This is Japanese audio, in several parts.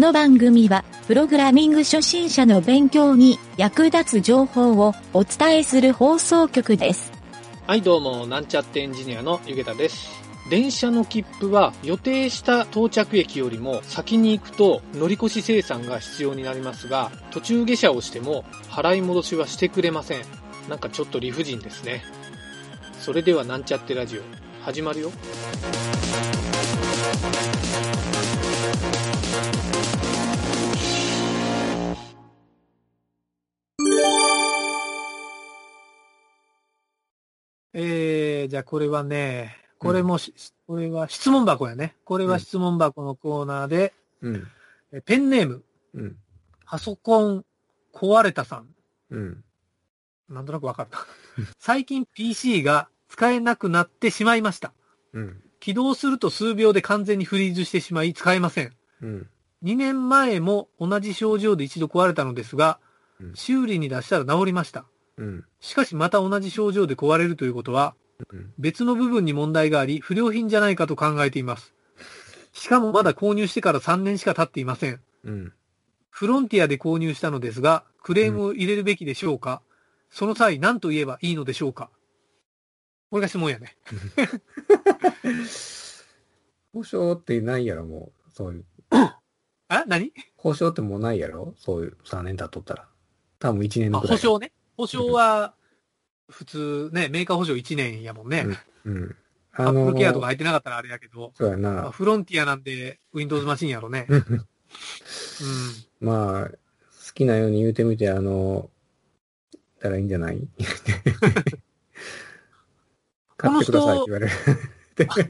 この番組は、プログラミング初心者の勉強に役立つ情報をお伝えする放送局です。はい、どうも、なんちゃってエンジニアのゆげたです。電車の切符は予定した到着駅よりも先に行くと乗り越し生産が必要になりますが、途中下車をしても払い戻しはしてくれません。なんかちょっと理不尽ですね。それではなんちゃってラジオ、始まるよ。えー、じゃあこれはね、これもし、これは質問箱やね。これは質問箱のコーナーで、うん。えペンネーム、うん。パソコン壊れたさん。うん。なんとなくわかった。最近 PC が使えなくなってしまいました。うん。起動すると数秒で完全にフリーズしてしまい使えません。うん。2年前も同じ症状で一度壊れたのですがう、ん修理に出したら治りました。うん。しかしまた同じ症状で壊れるということは、うん。別の部分に問題があり、不良品じゃないかと考えています。しかもまだ購入してから3年しか経っていません。うん。フロンティアで購入したのですが、クレームを入れるべきでしょうか、その際何と言えばいいのでしょうか？これが質問やね。保証ってないやろ、もう。そういう。あ何？保証ってもうないやろそういう3年経っとったら。多分1年あぐらい。保証ね。保証は、普通ね、メーカー保証1年やもんね。うん。アップルケアとか入ってなかったらあれやけど、そうやまあな。フロンティアなんで Windows マシンやろね。うんうん。まあ、好きなように言うてみて、あの、たらいいんじゃない？買ってくださいって言われる。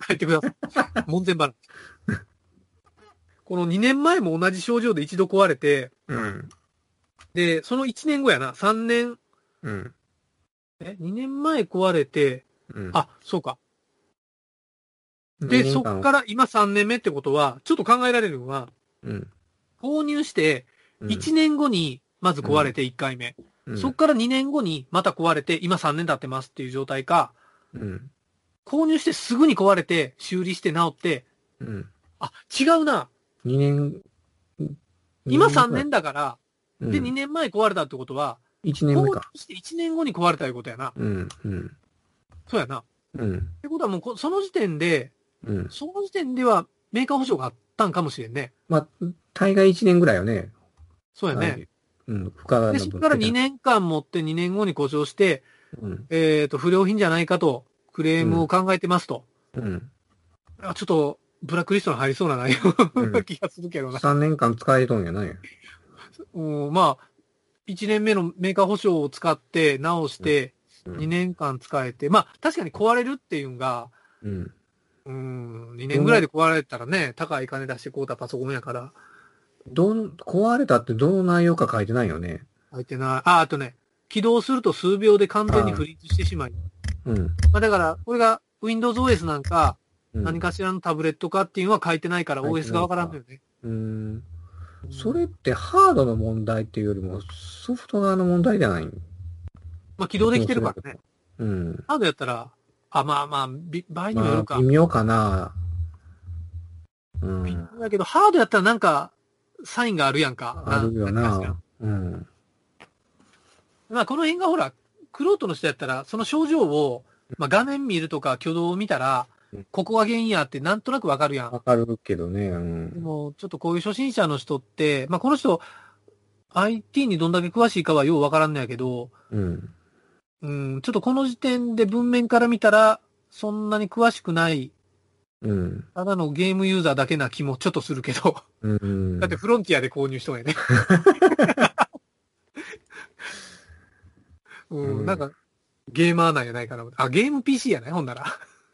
帰ってください。門前払い。この2年前も同じ症状で一度壊れて、うん。で、その1年後やな、3年、うん。え、2年前壊れて、うん。あ、そうか。で、そっから今3年目ってことは、ちょっと考えられるのは、うん。購入して、1年後にまず壊れて1回目。うん、そっから2年後にまた壊れて、今3年経ってますっていう状態か、うん。購入してすぐに壊れて、修理して直って、うん。あ、違うな。2年。今3年だから、うん、で、2年前壊れたってことは、1年目か。して1年後に壊れたいうことやな。うん。うん。そうやな。っうん。てことはもうこ、その時点で、うん。その時点ではメーカー保証があったんかもしれんね。まあ、大概1年ぐらいよね。そうやね。はい。うん。深川で、そこから2。年間持って2年後に故障して、うん。えっ、と、不良品じゃないかと、クレームを考えてますと。うん。あちょっと、ブラックリストに入りそうな内容な 気がするけどな。3年間使えとんやないうん、まあ、1年目のメーカー保証を使って直して、うん2年間使えて、まあ、確かに壊れるっていうのが、うん。うん、2年ぐらいで壊れたらね、高い金出して買うたパソコンやから、どん、壊れたってどの内容か書いてないよね。入ってない。あ、あとね、起動すると数秒で完全にフリーズしてしまい。うん。まあだから、これが Windows OS なんか、うん、何かしらのタブレットかっていうのは書いてないから OS がわからんのよね。うん。それってハードの問題っていうよりもソフト側の問題じゃない？まあ起動できてるからね。うん。ハードやったら、あ、まあまあ、び場合にもよまるか。あ、微妙かな。う微ん。妙だけど、ハードやったらなんか、サインがあるやんか。あるよな。うん。まあこの辺がほら、クロートの人やったら、その症状を、まあ画面見るとか挙動を見たらうん、ここが原因やってなんとなくわかるやん。わかるけどね。うでん。も、ちょっとこういう初心者の人って、まあ、この人、IT にどんだけ詳しいかはようわからんのやけど、うん。うん、ちょっとこの時点で文面から見たら、そんなに詳しくない、うん。ただのゲームユーザーだけな気もちょっとするけど、うん。だってフロンティアで購入しとんやね。う、うんんなんか、ゲーマーなんやないかな。あ、ゲーム PC やないほんなら。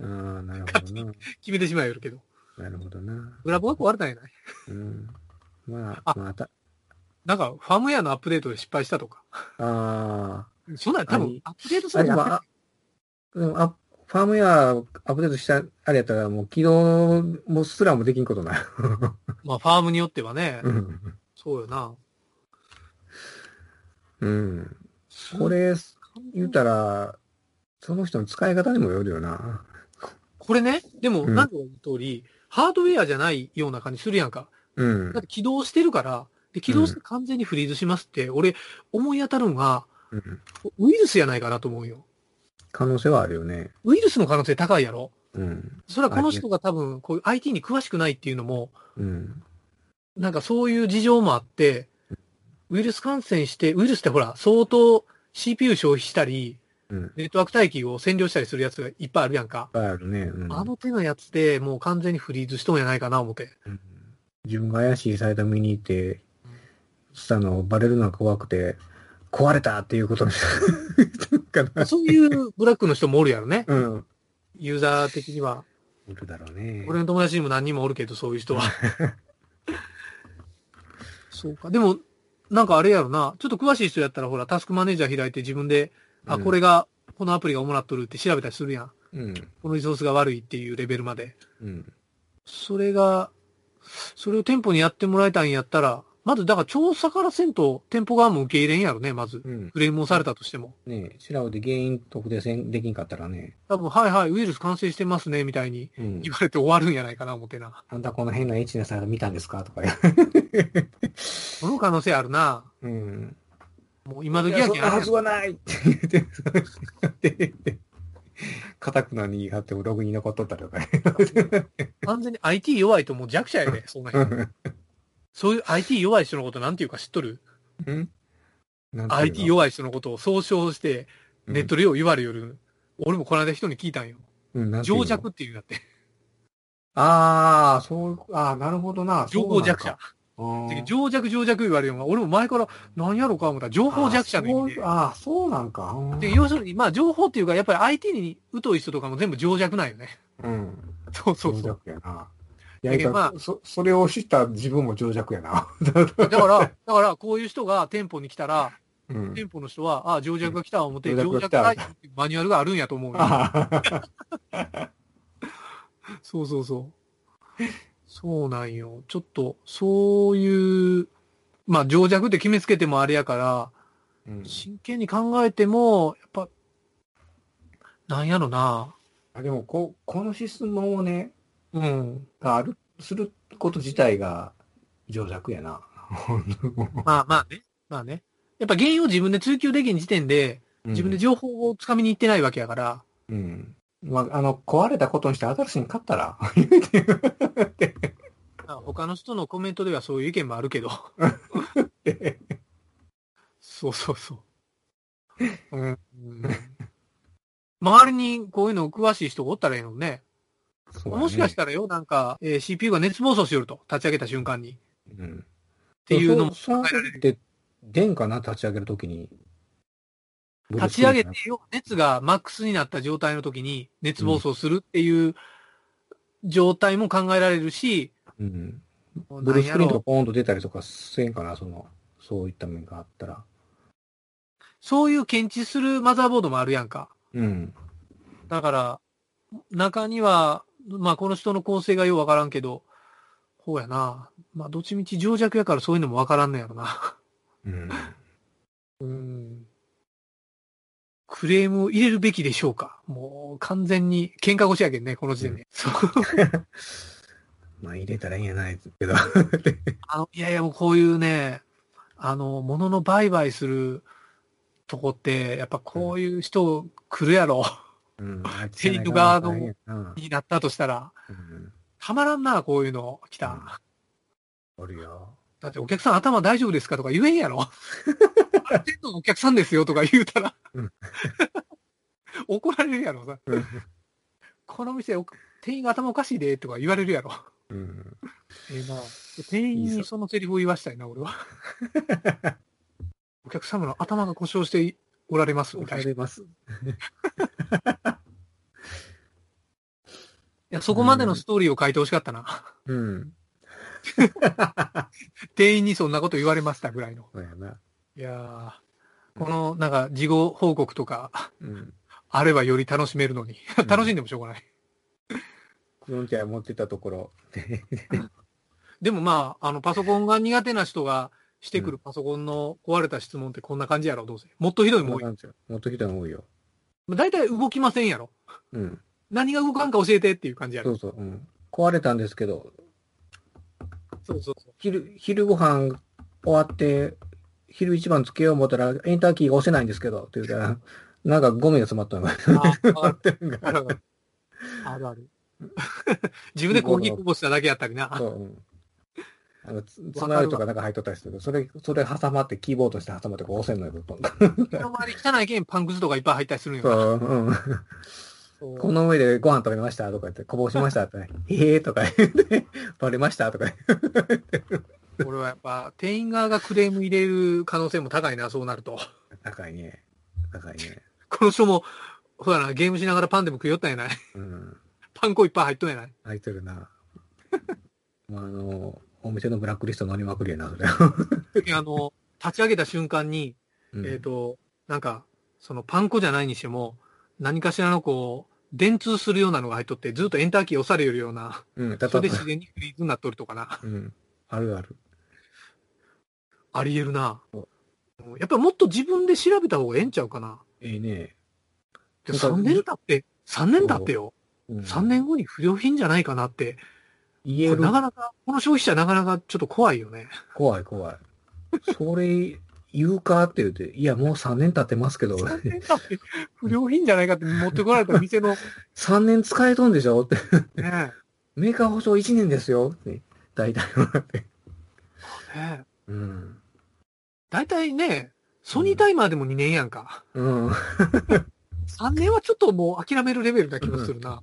ああ、なるほどな。決めてしまえよるけど。なるほどな。グラボが壊れたんやないうん。まああ、また、なんか、ファームウェアのアップデートで失敗したとか。あそんなん多分アップデートあ。あ、でも、されたあ、でもあファームウェアアップデートした、あれやったらもう起動もすらもできんことない。まあ、ファームによってはね。うん。そうよな。うん。これ、言うたら、その人の使い方にもよるよな。これね、でも、うんなんか言う通り、ハードウェアじゃないような感じするやんか。うんだっ。て起動してるから、で起動して完全にフリーズしますって、俺、思い当たるのが、うんウイルスやないかなと思うよ。可能性はあるよね。ウイルスの可能性高いやろうん。それはこの人が多分、こういう IT に詳しくないっていうのも、うん。なんかそういう事情もあって、ウイルス感染して、ウイルスってほら、相当 CPU 消費したり、うん。ネットワーク帯域を占領したりするやつがいっぱいあるやんか。いっぱいあるね。うん。あの手のやつでもう完全にフリーズしとんやないかな、思って。うん自分が怪しいサイト見に行って、そしたのバレるのが怖くて、壊れたっていうことにしたかな。そういうブラックの人もおるやろね。うん。ユーザー的には。いるだろうね。俺の友達にも何人もおるけど、そういう人は。そうか。でも、なんかあれやろな。ちょっと詳しい人やったら、ほら、タスクマネージャー開いて自分で、あ、うんこれが、このアプリが主なっとるって調べたりするやん。うん。このリソースが悪いっていうレベルまで。うん。それが、それを店舗にやってもらいたいんやったら、まず、だから調査からせんと、店舗側も受け入れんやろね、まず。うん。クレームをされたとしても。ねえ、調べて原因特定せんできんかったらね。多分、はいはい、ウイルス感染してますね、みたいにうん言。われて終わるんやないかな、思ってな。あんたこの変なエッチなサイト見たんですか？とか 言その可能性あるな。う。うん。もう今時いや、やけんはずはないって言って、かたくなに言い張ってもログに残っとったとかね。完全に IT 弱いともう弱者やで、そんな人。そういう IT 弱い人のことなんていうか知っとる？うん ?IT 弱い人のことを総称して、ネットでよう言われよる。俺もこの間人に聞いたんよ。うん情弱っていうんだって。ああ、そう、ああ、なるほどな。情報弱者。情弱情弱言われるのが、俺も前から何やろうか思ったら情報弱者の意味で。ああ、そうなんか。うんで要するに、まあ情報っていうか、やっぱり IT に疎い人とかも全部情弱なんよね。うん。情そうそうそう。弱やな。いや、まあそ、それを知った自分も情弱やな。だから、だからこういう人が店舗に来たら、うん。店舗の人は、ああ、情弱が来た思って、情弱がいうマニュアルがあるんやと思う そうそうそう。そうなんよ。ちょっと、そういう、まあ、情弱って決めつけてもあれやから、うん真剣に考えても、やっぱ、なんやろな。あでもこ、この質問をね、うん。がある、すること自体が情弱やな。まあまあね。まあね。やっぱ原因を自分で追求できん時点で、自分で情報をつかみに行ってないわけやから、うん。まあ、あの、壊れたことにして新しいに勝ったら、ま あ他の人のコメントではそういう意見もあるけど。そうそうそう。うん、うん周りにこういうの詳しい人がおったらいいのにね。もしかしたらよ、なんか、えー CPU が熱暴走しよると、立ち上げた瞬間に。っうん。ていうのもそその時って、出んかな立ち上げるときに。立ち上げてよ、熱がマックスになった状態の時に熱暴走するっていう状態も考えられるし、うん。ブルースクリーンとかポーンと出たりとかせんかな、その、そういった面があったら。そういう検知するマザーボードもあるやんか。うん。だから、中には、まあこの人の構成がようわからんけど、ほうやな。まあどっちみち情弱やからそういうのもわからんのやろな。うん。うん。クレームを入れるべきでしょうかもう完全に喧嘩腰やけんね、この時点で。そう まあ、入れたらいいんやないですけど。あの、いやいやもうこういうね、あの、物の売買するとこって、やっぱこういう人来るやろ、うん。テイク側のになったとしたら。うん。たまらんな、こういうの来た。おるよ。だってお客さん頭大丈夫ですかとか言えんやろ天のお客さんですよとか言うたらうん、怒られるやろさ。この店、お店員が頭おかしいでとか言われるやろ。うん。ええな。店員にそのセリフを言わしたいな、俺は。お客様の頭が故障しておられます、みたいな。いれます。や、そこまでのストーリーを書いてほしかったな。うん。店員にそんなこと言われましたぐらいの。そうやな。いやーこの、なんか、事後報告とか、うん。あればより楽しめるのに。楽しんでもしょうがない。クロンチャー持ってたところ。でもまあ、あの、パソコンが苦手な人がしてくるパソコンの壊れた質問ってこんな感じやろ、どうせ。もっとひどいもん多い。もっとひどいの多いよ。大体動きませんやろ。うん。何が動かんか教えてっていう感じやろ。そうそう。うん。壊れたんですけど、そうそうそう。昼、昼ご飯終わって、昼一番つけよう思ったら、エンターキーが押せないんですけど、って言ったら、なんかゴミが詰まったのがああ ってるんがあるある。自分でコーヒーこぼしただけやったりな。そううんあの、つつながりとかなんか入っとったりするけど、それ、それ挟まって、キーボードして挟まってこう押せんのよ、ポンと。身の回り汚いけんパンくずとかいっぱい入ったりするんよな。そう、うん。この上でご飯食べましたとか言って、こぼしましたって、ね、へえーとか言って、バレましたとか言って俺はやっぱ、店員側がクレーム入れる可能性も高いな、そうなると。高いね。高いね。この人も、ほらな、ゲームしながらパンでも食いよったんやない。うん。パン粉いっぱい入っとんやない？入ってるな。まあ、あの、お店のブラックリスト乗りまくりやな、それ。あの、立ち上げた瞬間に、うんえっ、と、なんか、そのパン粉じゃないにしても、何かしらのこう、電通するようなのが入っとって、ずっとエンターキー押されるような、うん、たそれでた自然にフリーズになっとるとかな。うん。あるある。あり得るなそ。やっぱりもっと自分で調べた方がええんちゃうかな。ええね。でなんか3年経って、3年経ってよ。うん、3年後に不良品じゃないかなって。言えるな。かなか、この消費者なかなかちょっと怖いよね。怖い怖い。それ、言うかって言って、いや、もう3年経ってますけど、3年経って不良品じゃないかって持ってこられた店の、ね3年使えとんでしょって。え、メーカー保証1年ですよって。大体もらって。ねえ。うん。大体ね、ソニータイマーでも2年やんか。うん。3年はちょっともう諦めるレベルな気もするな。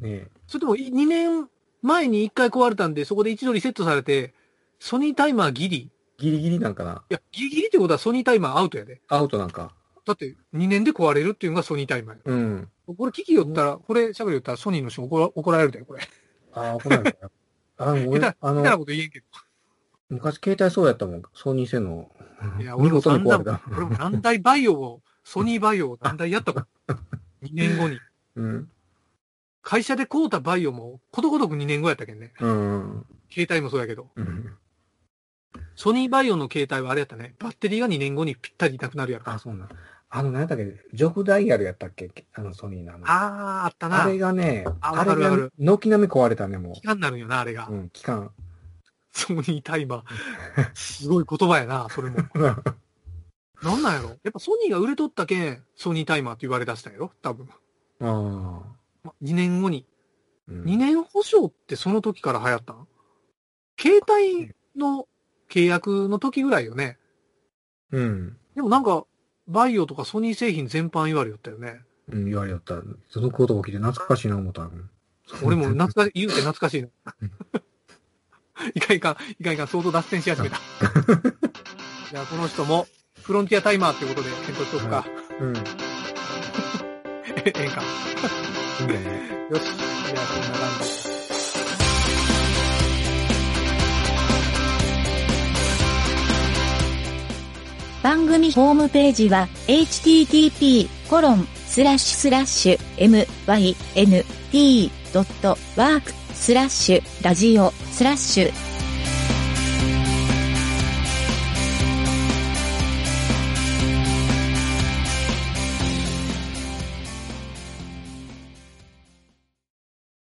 ねそれとも2年前に1回壊れたんで、そこで一度リセットされて、ソニータイマーギリ？いギリギリなんかな。や、ギリギリってことはソニータイマーアウトやで。アウトなんか。だって2年で壊れるっていうのがソニータイマーや。うん。これ機器寄ったら、これ喋り寄ったらソニーの人怒ら怒られるで、これ。ああ、これなんだよ。あの、俺、あの、こと言えんけ昔携帯そうやったもん。ソニー製の。ど。いや、見俺も。俺も何台バイオを、ソニーバイオを何台やったか。2年後に。うん。会社で買うたバイオも、ことごとく2年後やったけんね。うん。携帯もそうやけど。うん。ソニーバイオの携帯はあれやったね。バッテリーが2年後にぴったりなくなるやろ。あ、そうなん。あの、何やったっけ、ジョブダイヤルやったっけ？あの、ソニーのあの。あー、あったな。あれがね、ああれが軒並み壊れたね、も期間になるんよな、あれが。う。うん、期間。ソニータイマー。すごい言葉やな、それも。なんなんやろ？やっぱソニーが売れとったけん、ソニータイマーって言われ出したんやろ？多分。ああ。2年後に。うん2年保証ってその時から流行ったん？携帯の契約の時ぐらいよね。うん。でもなんか、バイオとかソニー製品全般言われよったよね。うん、言われよった。そのこと起きて懐かしいな思った。うん俺も 懐かしい、言うて懐かしいな。いかんいかん、いかんいかん、相当脱線し始めた。じゃあこの人も、フロンティアタイマーってことで検討しとくか。うん。ええんか。いよね。よし。じゃあこんな感じ。番組ホームページは http:// mynt.work スラッシュラジオスラッシュ